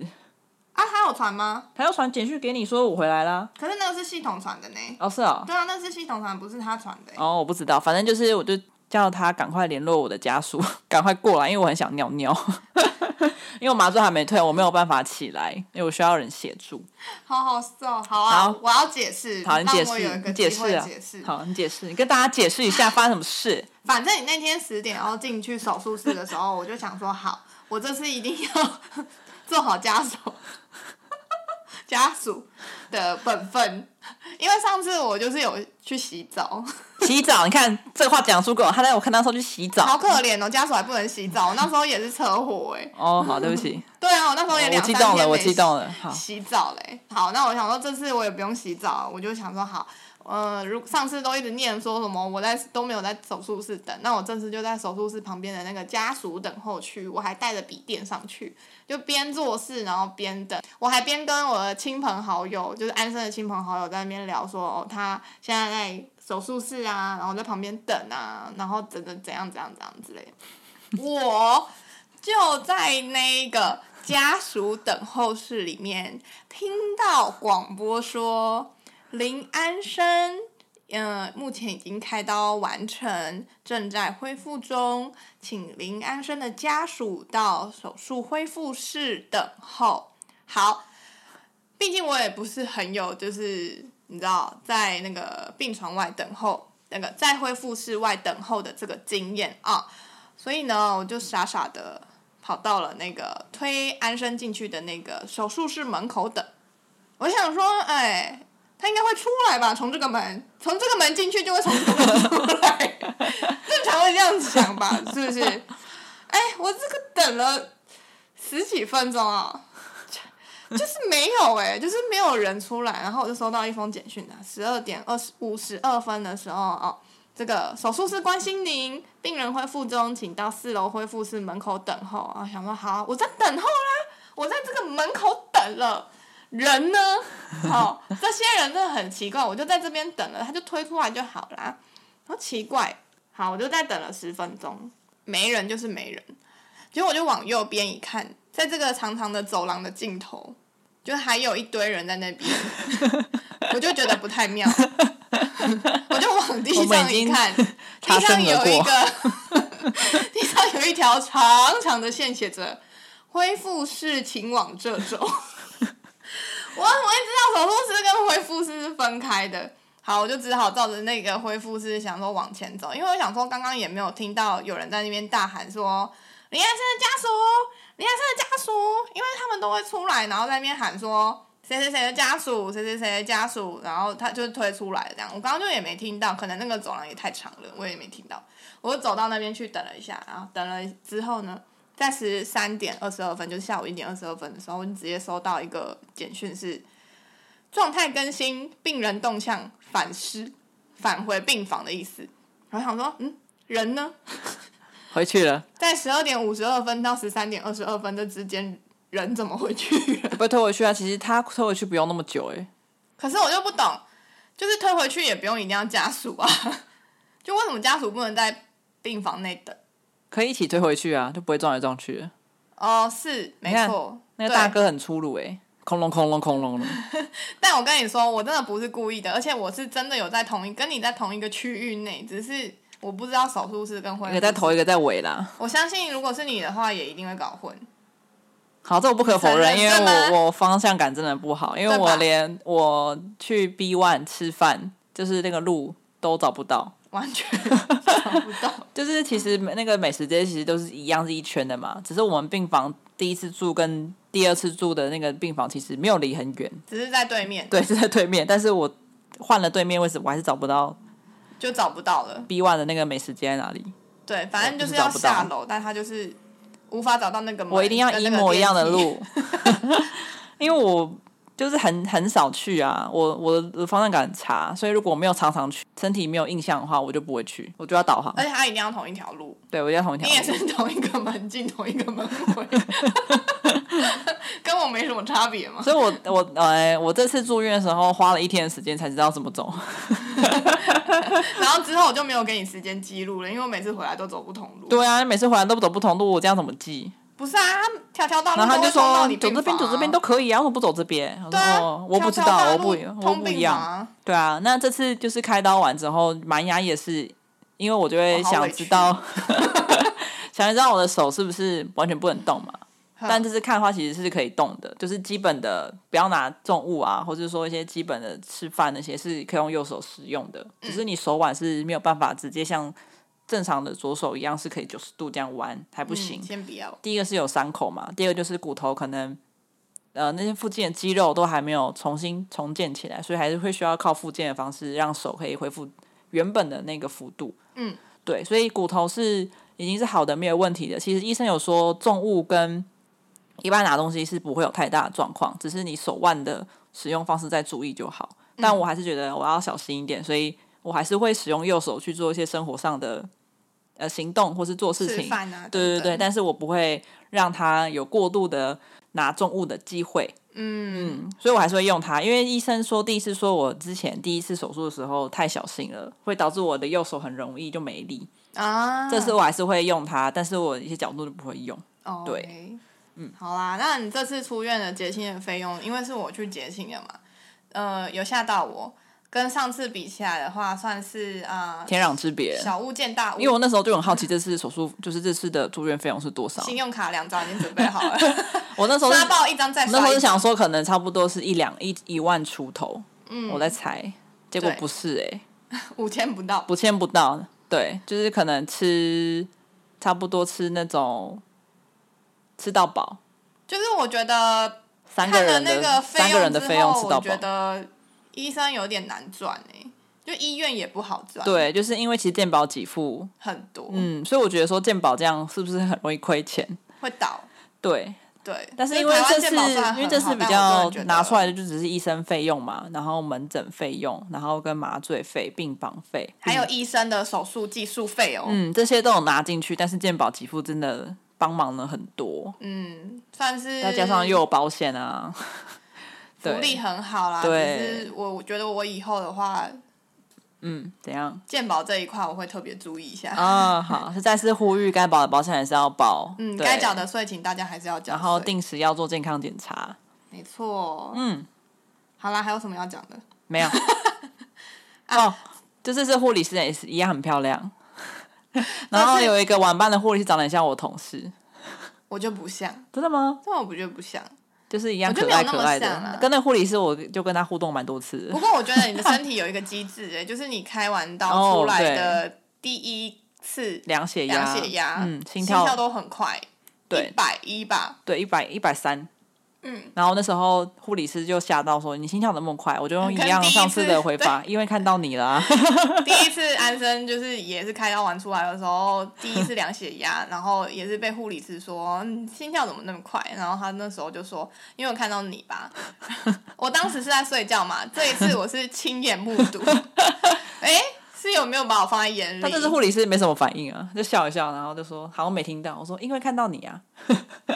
Speaker 1: 啊，他有传吗？
Speaker 2: 他要传简讯给你说我回来了。
Speaker 1: 可是那个是系统传的呢。
Speaker 2: 哦，是哦。
Speaker 1: 对啊，那是系统传，不是他传的。
Speaker 2: 哦，我不知道，反正就是我就叫他赶快联络我的家属，赶快过来，因为我很想尿尿。因为我麻醉还没退，我没有办法起来，因为我需要人协助。
Speaker 1: 好好笑，好啊，好我要解释。
Speaker 2: 好，你解释，你解释啊。好，你解释，你跟大家解释一下发生什么事。
Speaker 1: 反正你那天十点要进去手术室的时候，我就想说，好，我这次一定要做好家属家属的本分，因为上次我就是有去洗澡。
Speaker 2: 洗澡，你看这个话讲出口，他在我看到时候去洗澡，
Speaker 1: 好可怜哦，家属还不能洗澡，我那时候也是车祸哎。
Speaker 2: 哦，好，对不起。
Speaker 1: 对啊，我那时候也两三天没洗，
Speaker 2: 我激动了，我激动了。好，
Speaker 1: 洗澡嘞。好，那我想说这次我也不用洗澡，我就想说好。呃，如上次都一直念说什么我在都没有在手术室等，那我这次就在手术室旁边的那个家属等候区，我还带着笔电上去，就边做事然后边等，我还边跟我的亲朋好友，就是安生的亲朋好友在那边聊说，哦，他现在在手术室啊，然后在旁边等啊，然后等等怎样怎样怎样之类，我就在那个家属等候室里面听到广播说。林安生，嗯、目前已经开刀完成，正在恢复中，请林安生的家属到手术恢复室等候。好，毕竟我也不是很有，就是你知道，在那个病床外等候，那个在恢复室外等候的这个经验啊，所以呢，我就傻傻的跑到了那个推安生进去的那个手术室门口等。我想说，哎，他应该会出来吧？从这个门，从这个门进去就会从这个门出来，正常会这样子想吧？是不是？哎，我这个等了十几分钟啊。就是没有哎、欸，就是没有人出来，然后我就收到一封简讯啊，十二点二十五十二分的时候哦，这个手术室关心您，病人恢复中，请到四楼恢复室门口等候啊。想说好，我在等候啦，我在这个门口等了，人呢？好，这些人真的很奇怪，我就在这边等了，他就推出来就好啦。好奇怪，好，我就再等了十分钟，没人就是没人，结果我就往右边一看，在这个长长的走廊的尽头。就还有一堆人在那边，我就觉得不太妙，我就往地上一看，地上有一个，地上有一条长长的线，写着“恢复室请往这走”。我我也知道手术室跟恢复室是分开的，好，我就只好照着那个恢复室想说往前走，因为我想说刚刚也没有听到有人在那边大喊说“林安生的家属”。林先生的家属，因为他们都会出来，然后在那边喊说谁谁谁的家属，谁谁谁的家属，然后他就是推出来这样。我刚刚就也没听到，可能那个走廊也太长了，我也没听到。我就走到那边去等了一下，然后等了之后呢，在十三点二十二分，就是下午一点二十二分的时候，我就直接收到一个简讯，是状态更新，病人动向返失，返回病房的意思。然后想说，嗯，人呢？
Speaker 2: 回去了，
Speaker 1: 在十二点五十二分到十三点二十二分这之间，人怎么回去？
Speaker 2: 不会推回去啊？其实他推回去不用那么久哎。
Speaker 1: 可是我就不懂，就是推回去也不用一定要家属啊，就为什么家属不能在病房内等？
Speaker 2: 可以一起推回去啊，就不会撞来撞去。
Speaker 1: 哦，是没错，
Speaker 2: 那个大哥很粗鲁哎，空隆空隆空隆隆。
Speaker 1: 但我跟你说，我真的不是故意的，而且我是真的有在同一跟你在同一个区域内，只是。我不知道手术室跟恢复室，一个在头，
Speaker 2: 一个在尾啦。
Speaker 1: 我相信，如果是你的话，也一定会搞混。
Speaker 2: 好，这我不可否认，因为我我方向感真的不好，因为我连我去 B One 吃饭，就是那个路都找不到，
Speaker 1: 完全 找不到。
Speaker 2: 就是其实那个美食街其实都是一样是一圈的嘛，只是我们病房第一次住跟第二次住的那个病房其实没有离很远，
Speaker 1: 只是在对面。
Speaker 2: 对，是在对面，但是我换了对面位置，我还是找不到。
Speaker 1: 就找不到了。
Speaker 2: B one 的那个美食街在哪里？
Speaker 1: 对，反正就是要下楼，但他就是无法找到那个门。
Speaker 2: 我一定要一模一样的路，因为我就是很很少去啊，我我的方向感很差，所以如果我没有常常去，身体没有印象的话，我就不会去，我就要导航。
Speaker 1: 而且他一定要同一条路。
Speaker 2: 对，我一定要同一条路。
Speaker 1: 你也是同一个门进，同一个门回。跟我没什么差别嘛。
Speaker 2: 所以我我呃，我这次住院的时候花了一天的时间才知道怎么走。
Speaker 1: 然后之后我就没有给你时间记录了，因为我每次回来都走不同路。
Speaker 2: 对啊，每次回来都不走不同路，我这样怎么记？
Speaker 1: 不是啊，条条道路、啊。
Speaker 2: 然后他就说走这边走这边都可以啊，我不走这边。
Speaker 1: 对啊，
Speaker 2: 我不知道，我不我不一样。
Speaker 1: 啊
Speaker 2: 对啊，那这次就是开刀完之后，蛮牙也是，因为我就会想知道，想知道我的手是不是完全不能动嘛。但这次看的话，其实是可以动的，就是基本的不要拿重物啊，或者说一些基本的吃饭那些是可以用右手使用的，只是你手腕是没有办法直接像正常的左手一样是可以九十度这样弯，还不行。
Speaker 1: 先不要。
Speaker 2: 第一个是有伤口嘛，第二个就是骨头可能呃那些附近的肌肉都还没有重新重建起来，所以还是会需要靠复健的方式让手可以恢复原本的那个幅度。
Speaker 1: 嗯，
Speaker 2: 对，所以骨头是已经是好的，没有问题的。其实医生有说重物跟一般拿东西是不会有太大的状况，只是你手腕的使用方式再注意就好。但我还是觉得我要小心一点，所以我还是会使用右手去做一些生活上的呃行动或是做事情。
Speaker 1: 啊、
Speaker 2: 对对对，但是我不会让他有过度的拿重物的机会。
Speaker 1: 嗯
Speaker 2: 嗯，所以我还是会用它，因为医生说第一次说我之前第一次手术的时候太小心了，会导致我的右手很容易就没力
Speaker 1: 啊。
Speaker 2: 这次我还是会用它，但是我一些角度都不会用。
Speaker 1: 哦、对。嗯，好啦，那你这次出院的结清的费用，因为是我去结清的嘛，呃，有吓到我。跟上次比起来的话，算是啊、呃、
Speaker 2: 天壤之别。
Speaker 1: 小巫见大巫。
Speaker 2: 因为我那时候就很好奇，这次手术就是这次的住院费用是多少？
Speaker 1: 信用卡两张已经准备好了。
Speaker 2: 我那时候
Speaker 1: 刷爆一张再刷一。
Speaker 2: 那时候是想说，可能差不多是一两一一万出头。嗯，我在猜，结果不是哎、
Speaker 1: 欸，五千不到，
Speaker 2: 五千不到。对，就是可能吃差不多吃那种吃到饱。
Speaker 1: 就是我觉得
Speaker 2: 三个人的那个三个人的费用吃到饱，
Speaker 1: 我觉得。医生有点难赚哎，就医院也不好赚。
Speaker 2: 对，就是因为其实健保给付
Speaker 1: 很多，
Speaker 2: 嗯，所以我觉得说健保这样是不是很容易亏钱？
Speaker 1: 会倒。
Speaker 2: 对
Speaker 1: 对，
Speaker 2: 但是因为这次因为这是比较拿出来的就只是医生费用嘛，然后门诊费用，然后跟麻醉费、病房费，
Speaker 1: 还有医生的手术技术费哦，
Speaker 2: 嗯，这些都有拿进去，但是健保给付真的帮忙了很多，
Speaker 1: 嗯，算是
Speaker 2: 再加上又有保险啊。
Speaker 1: 福利很好啦，对，只是我我觉得我以后的话，
Speaker 2: 嗯，怎样？
Speaker 1: 健保这一块我会特别注意一下。
Speaker 2: 啊、哦，好，是 再次呼吁该保的保险还是要保，
Speaker 1: 嗯，该缴的税请大家还是要缴，
Speaker 2: 然后定时要做健康检查。
Speaker 1: 没错，
Speaker 2: 嗯，
Speaker 1: 好啦，还有什么要讲的？
Speaker 2: 没有。哦，就是这护理师也是一样很漂亮，然后有一个晚班的护理师长得很像我同事，
Speaker 1: 我就不像，
Speaker 2: 真的吗？
Speaker 1: 这我不觉得不像。
Speaker 2: 就是一样可爱可爱的，啊、跟那护理师，我就跟他互动蛮多次。
Speaker 1: 不过我觉得你的身体有一个机制，哎，就是你开完刀出来的第一次
Speaker 2: 量血压，
Speaker 1: 量血压，
Speaker 2: 嗯，心跳，
Speaker 1: 心跳都很快，
Speaker 2: 对，
Speaker 1: 一百一吧，
Speaker 2: 对，一百一百三。
Speaker 1: 嗯，
Speaker 2: 然后那时候护理师就吓到说：“你心跳怎么那么快？”我就用一样上次的回法，因为看到你了、啊。
Speaker 1: 第一次安生就是也是开刀完出来的时候，第一次量血压，然后也是被护理师说心跳怎么那么快，然后他那时候就说：“因为我看到你吧。” 我当时是在睡觉嘛，这一次我是亲眼目睹。哎。是有没有把我放在眼里？
Speaker 2: 他这是护理师没什么反应啊，就笑一笑，然后就说好像没听到。我说因为看到你啊，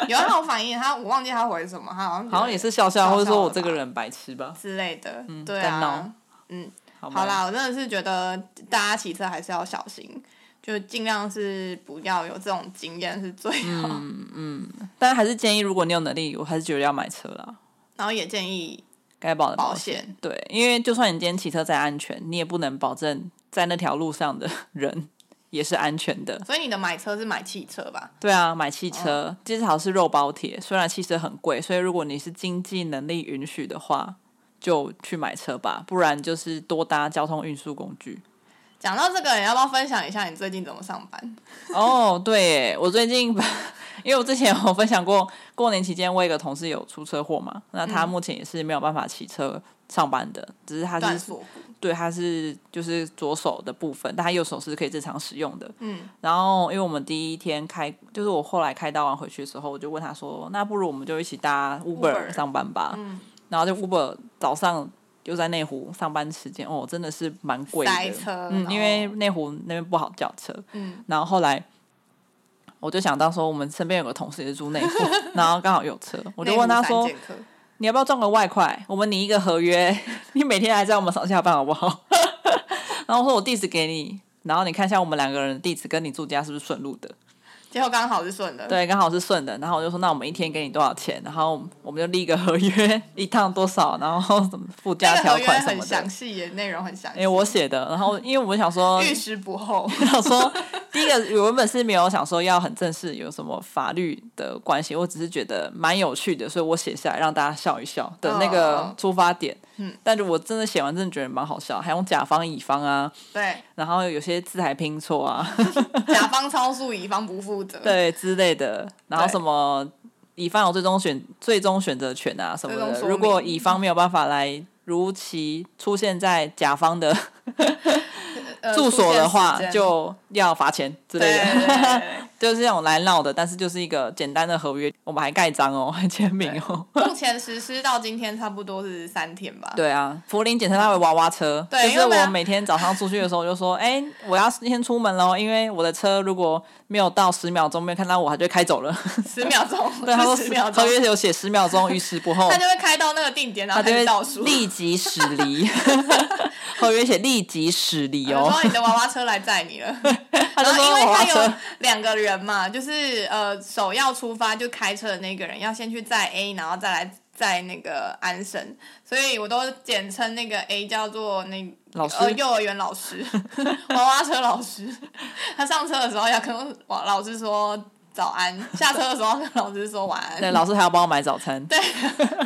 Speaker 1: 有那种反应，他我忘记他回什么，他好像
Speaker 2: 好像也是笑笑，或者说我这个人白痴吧
Speaker 1: 之类的。嗯，对啊，嗯，好啦，我真的是觉得大家骑车还是要小心，就尽量是不要有这种经验是最好。
Speaker 2: 嗯嗯，但还是建议如果你有能力，我还是觉得要买车啦。
Speaker 1: 然后也建议
Speaker 2: 该保的
Speaker 1: 保险，
Speaker 2: 对，因为就算你今天骑车再安全，你也不能保证。在那条路上的 人也是安全的，
Speaker 1: 所以你的买车是买汽车吧？
Speaker 2: 对啊，买汽车，至少是肉包铁。虽然汽车很贵，所以如果你是经济能力允许的话，就去买车吧，不然就是多搭交通运输工具。
Speaker 1: 讲到这个，你要不要分享一下你最近怎么上班？
Speaker 2: 哦，对耶，我最近，因为我之前有分享过，过年期间我一个同事有出车祸嘛，那他目前也是没有办法骑车上班的，只是他是。对，他是就是左手的部分，但他右手是可以正常使用的。
Speaker 1: 嗯，
Speaker 2: 然后因为我们第一天开，就是我后来开刀完回去的时候，我就问他说：“那不如我们就一起搭 Uber 上班吧。”
Speaker 1: 嗯，
Speaker 2: 然后就 Uber 早上就在内湖上班时间，哦，真的是蛮贵的。
Speaker 1: 塞车。
Speaker 2: 嗯，因为内湖那边不好叫车。
Speaker 1: 嗯，
Speaker 2: 然后后来我就想到说，我们身边有个同事也是住内湖，然后刚好有车，我就问他说。你要不要赚个外快？我们拟一个合约，你每天来在我们上下班好不好？然后我说我地址给你，然后你看一下我们两个人的地址跟你住家是不是顺路的？
Speaker 1: 最后刚好是顺的，
Speaker 2: 对，刚好是顺的。然后我就说，那我们一天给你多少钱？然后我们就立一个合约，一趟多少，然后附加条款什么的。
Speaker 1: 很详细耶，内容很详细。
Speaker 2: 因为我写的，然后 因为我想说
Speaker 1: 玉石不厚，
Speaker 2: 我想说第一个我原本是没有想说要很正式，有什么法律的关系，我只是觉得蛮有趣的，所以我写下来让大家笑一笑的那个出发点。
Speaker 1: 哦嗯，
Speaker 2: 但是我真的写完真的觉得蛮好笑，还用甲方乙方啊，
Speaker 1: 对，
Speaker 2: 然后有些字还拼错啊，
Speaker 1: 甲方超速，乙方不负责，
Speaker 2: 对之类的，然后什么乙方有最终选最终选择权啊什么的，如果乙方没有办法来如期出现在甲方的 住所的话，就要罚钱之类的。就是这种来闹的，但是就是一个简单的合约，我们还盖章哦，还 签名哦。
Speaker 1: 目前实施到今天差不多是三天吧。
Speaker 2: 对啊，福林简称它为娃娃车，
Speaker 1: 对，
Speaker 2: 就是我每天早上出去的时候，我就说，哎、欸，我要先出门喽，因为我的车如果没有到十秒钟没有看到我，它就开走了。
Speaker 1: 十秒钟，
Speaker 2: 对，他说
Speaker 1: 十秒钟，
Speaker 2: 合约有写十秒钟，于时不候。
Speaker 1: 他就会开到那个定点，然后他就会倒数，
Speaker 2: 立即驶离。合约写立即驶离哦。
Speaker 1: 然后你的娃娃车来载你了。
Speaker 2: 他就说
Speaker 1: 因为他有两个人嘛，就是呃，首要出发就开车的那个人要先去载 A，然后再来载那个安生，所以我都简称那个 A 叫做那
Speaker 2: 老师
Speaker 1: 呃幼儿园老师，娃娃车老师。他上车的时候要跟老师说早安，下车的时候跟老师说晚安。
Speaker 2: 对，老师还要帮我买早餐。
Speaker 1: 对，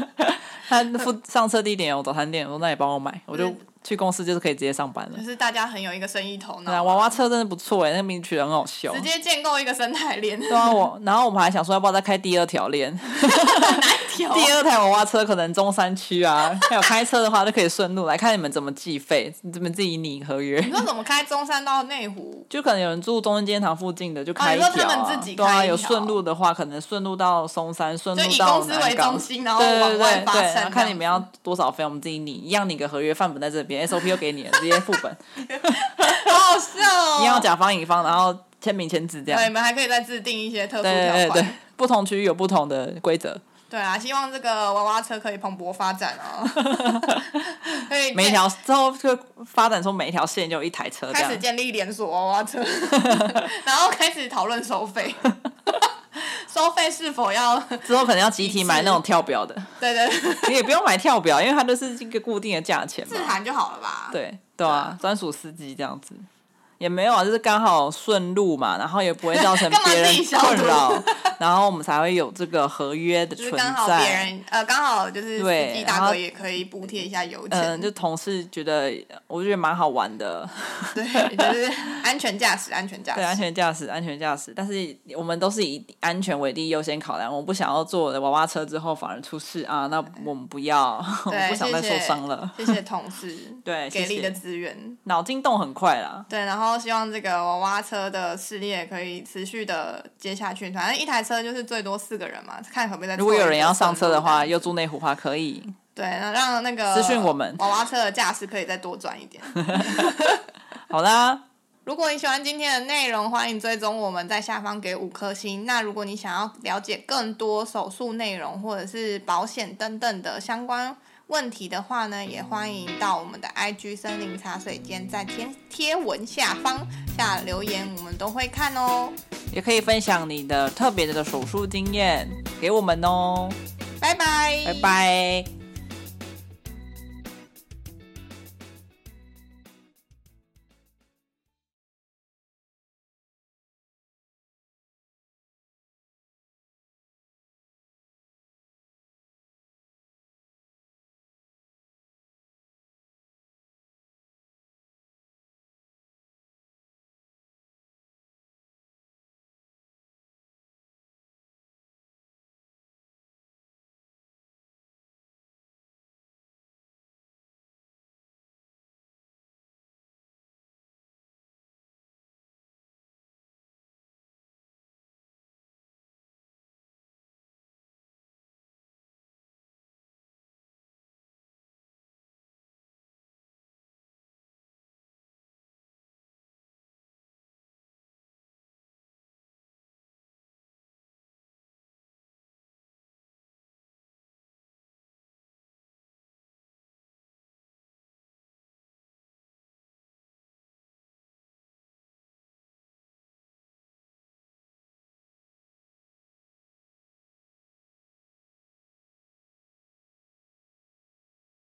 Speaker 2: 他附上车地点有早餐店，我说那也帮我买，我就。去公司就是可以直接上班了，
Speaker 1: 就是大家很有一个生意头脑。
Speaker 2: 对啊，娃娃车真的不错哎，那个名字取得很好笑。
Speaker 1: 直接建构一个生态链。
Speaker 2: 对啊，我然后我们还想说要不要再开第二条链？
Speaker 1: 哪一条？
Speaker 2: 第二台娃娃车可能中山区啊，还有开车的话就可以顺路来看你们怎么计费，你们自己拟合约。
Speaker 1: 你说怎么开中山到内湖？
Speaker 2: 就可能有人住中正纪念堂附近的就开一条啊。
Speaker 1: 啊他们自己开
Speaker 2: 对啊，有顺路的话，可能顺路到松山，顺路到以
Speaker 1: 公司为中心，然后往外
Speaker 2: 看你们要多少费，我们自己拟，一样拟个合约范本在这边，SOP 又给你了。直接副本，
Speaker 1: 好好笑哦！
Speaker 2: 一样甲方乙方，然后签名签字这样。
Speaker 1: 对，你们还可以再制定一些特殊条款。对对对，
Speaker 2: 不同区域有不同的规则。
Speaker 1: 对啊，希望这个娃娃车可以蓬勃发展哦。可以
Speaker 2: 每一条之后就发展出每一条线就有一台车，
Speaker 1: 开始建立连锁娃娃车，然后开始讨论收费。收费是否要
Speaker 2: 之后可能要集体买那种跳表的？
Speaker 1: 对对，
Speaker 2: 你也不用买跳表，因为它都是一个固定的价钱嘛。
Speaker 1: 自含就好了吧？
Speaker 2: 对对啊，专属司机这样子。也没有啊，就是刚好顺路嘛，然后也不会造成别人困扰，然后我们才会有这个合约的存在。
Speaker 1: 刚好别人呃，刚好就是司机大哥也可以补贴一下油钱。
Speaker 2: 嗯，就同事觉得我觉得蛮好玩的。
Speaker 1: 对，就是安全驾驶，安全驾驶。
Speaker 2: 对，安全驾驶，安全驾驶。但是我们都是以安全为第一优先考量，我们不想要坐我的娃娃车之后反而出事啊，那我们不要，不想再受伤了。
Speaker 1: 谢谢 同事，
Speaker 2: 对，
Speaker 1: 给力的资源，
Speaker 2: 脑筋动很快啦。
Speaker 1: 对，然后。希望这个娃娃车的事业可以持续的接下去。反正一台车就是最多四个人嘛，看可不可以再。
Speaker 2: 如果有人要上车的话，又住内湖的话，可以。
Speaker 1: 对，那让那个
Speaker 2: 私讯我们
Speaker 1: 娃娃车的驾驶可以再多赚一点。
Speaker 2: 好啦，
Speaker 1: 如果你喜欢今天的内容，欢迎追踪我们在下方给五颗星。那如果你想要了解更多手术内容或者是保险等等的相关。问题的话呢，也欢迎到我们的 IG 森林茶水间，在贴贴文下方下留言，我们都会看哦。
Speaker 2: 也可以分享你的特别的手术经验给我们哦。
Speaker 1: 拜拜，
Speaker 2: 拜拜。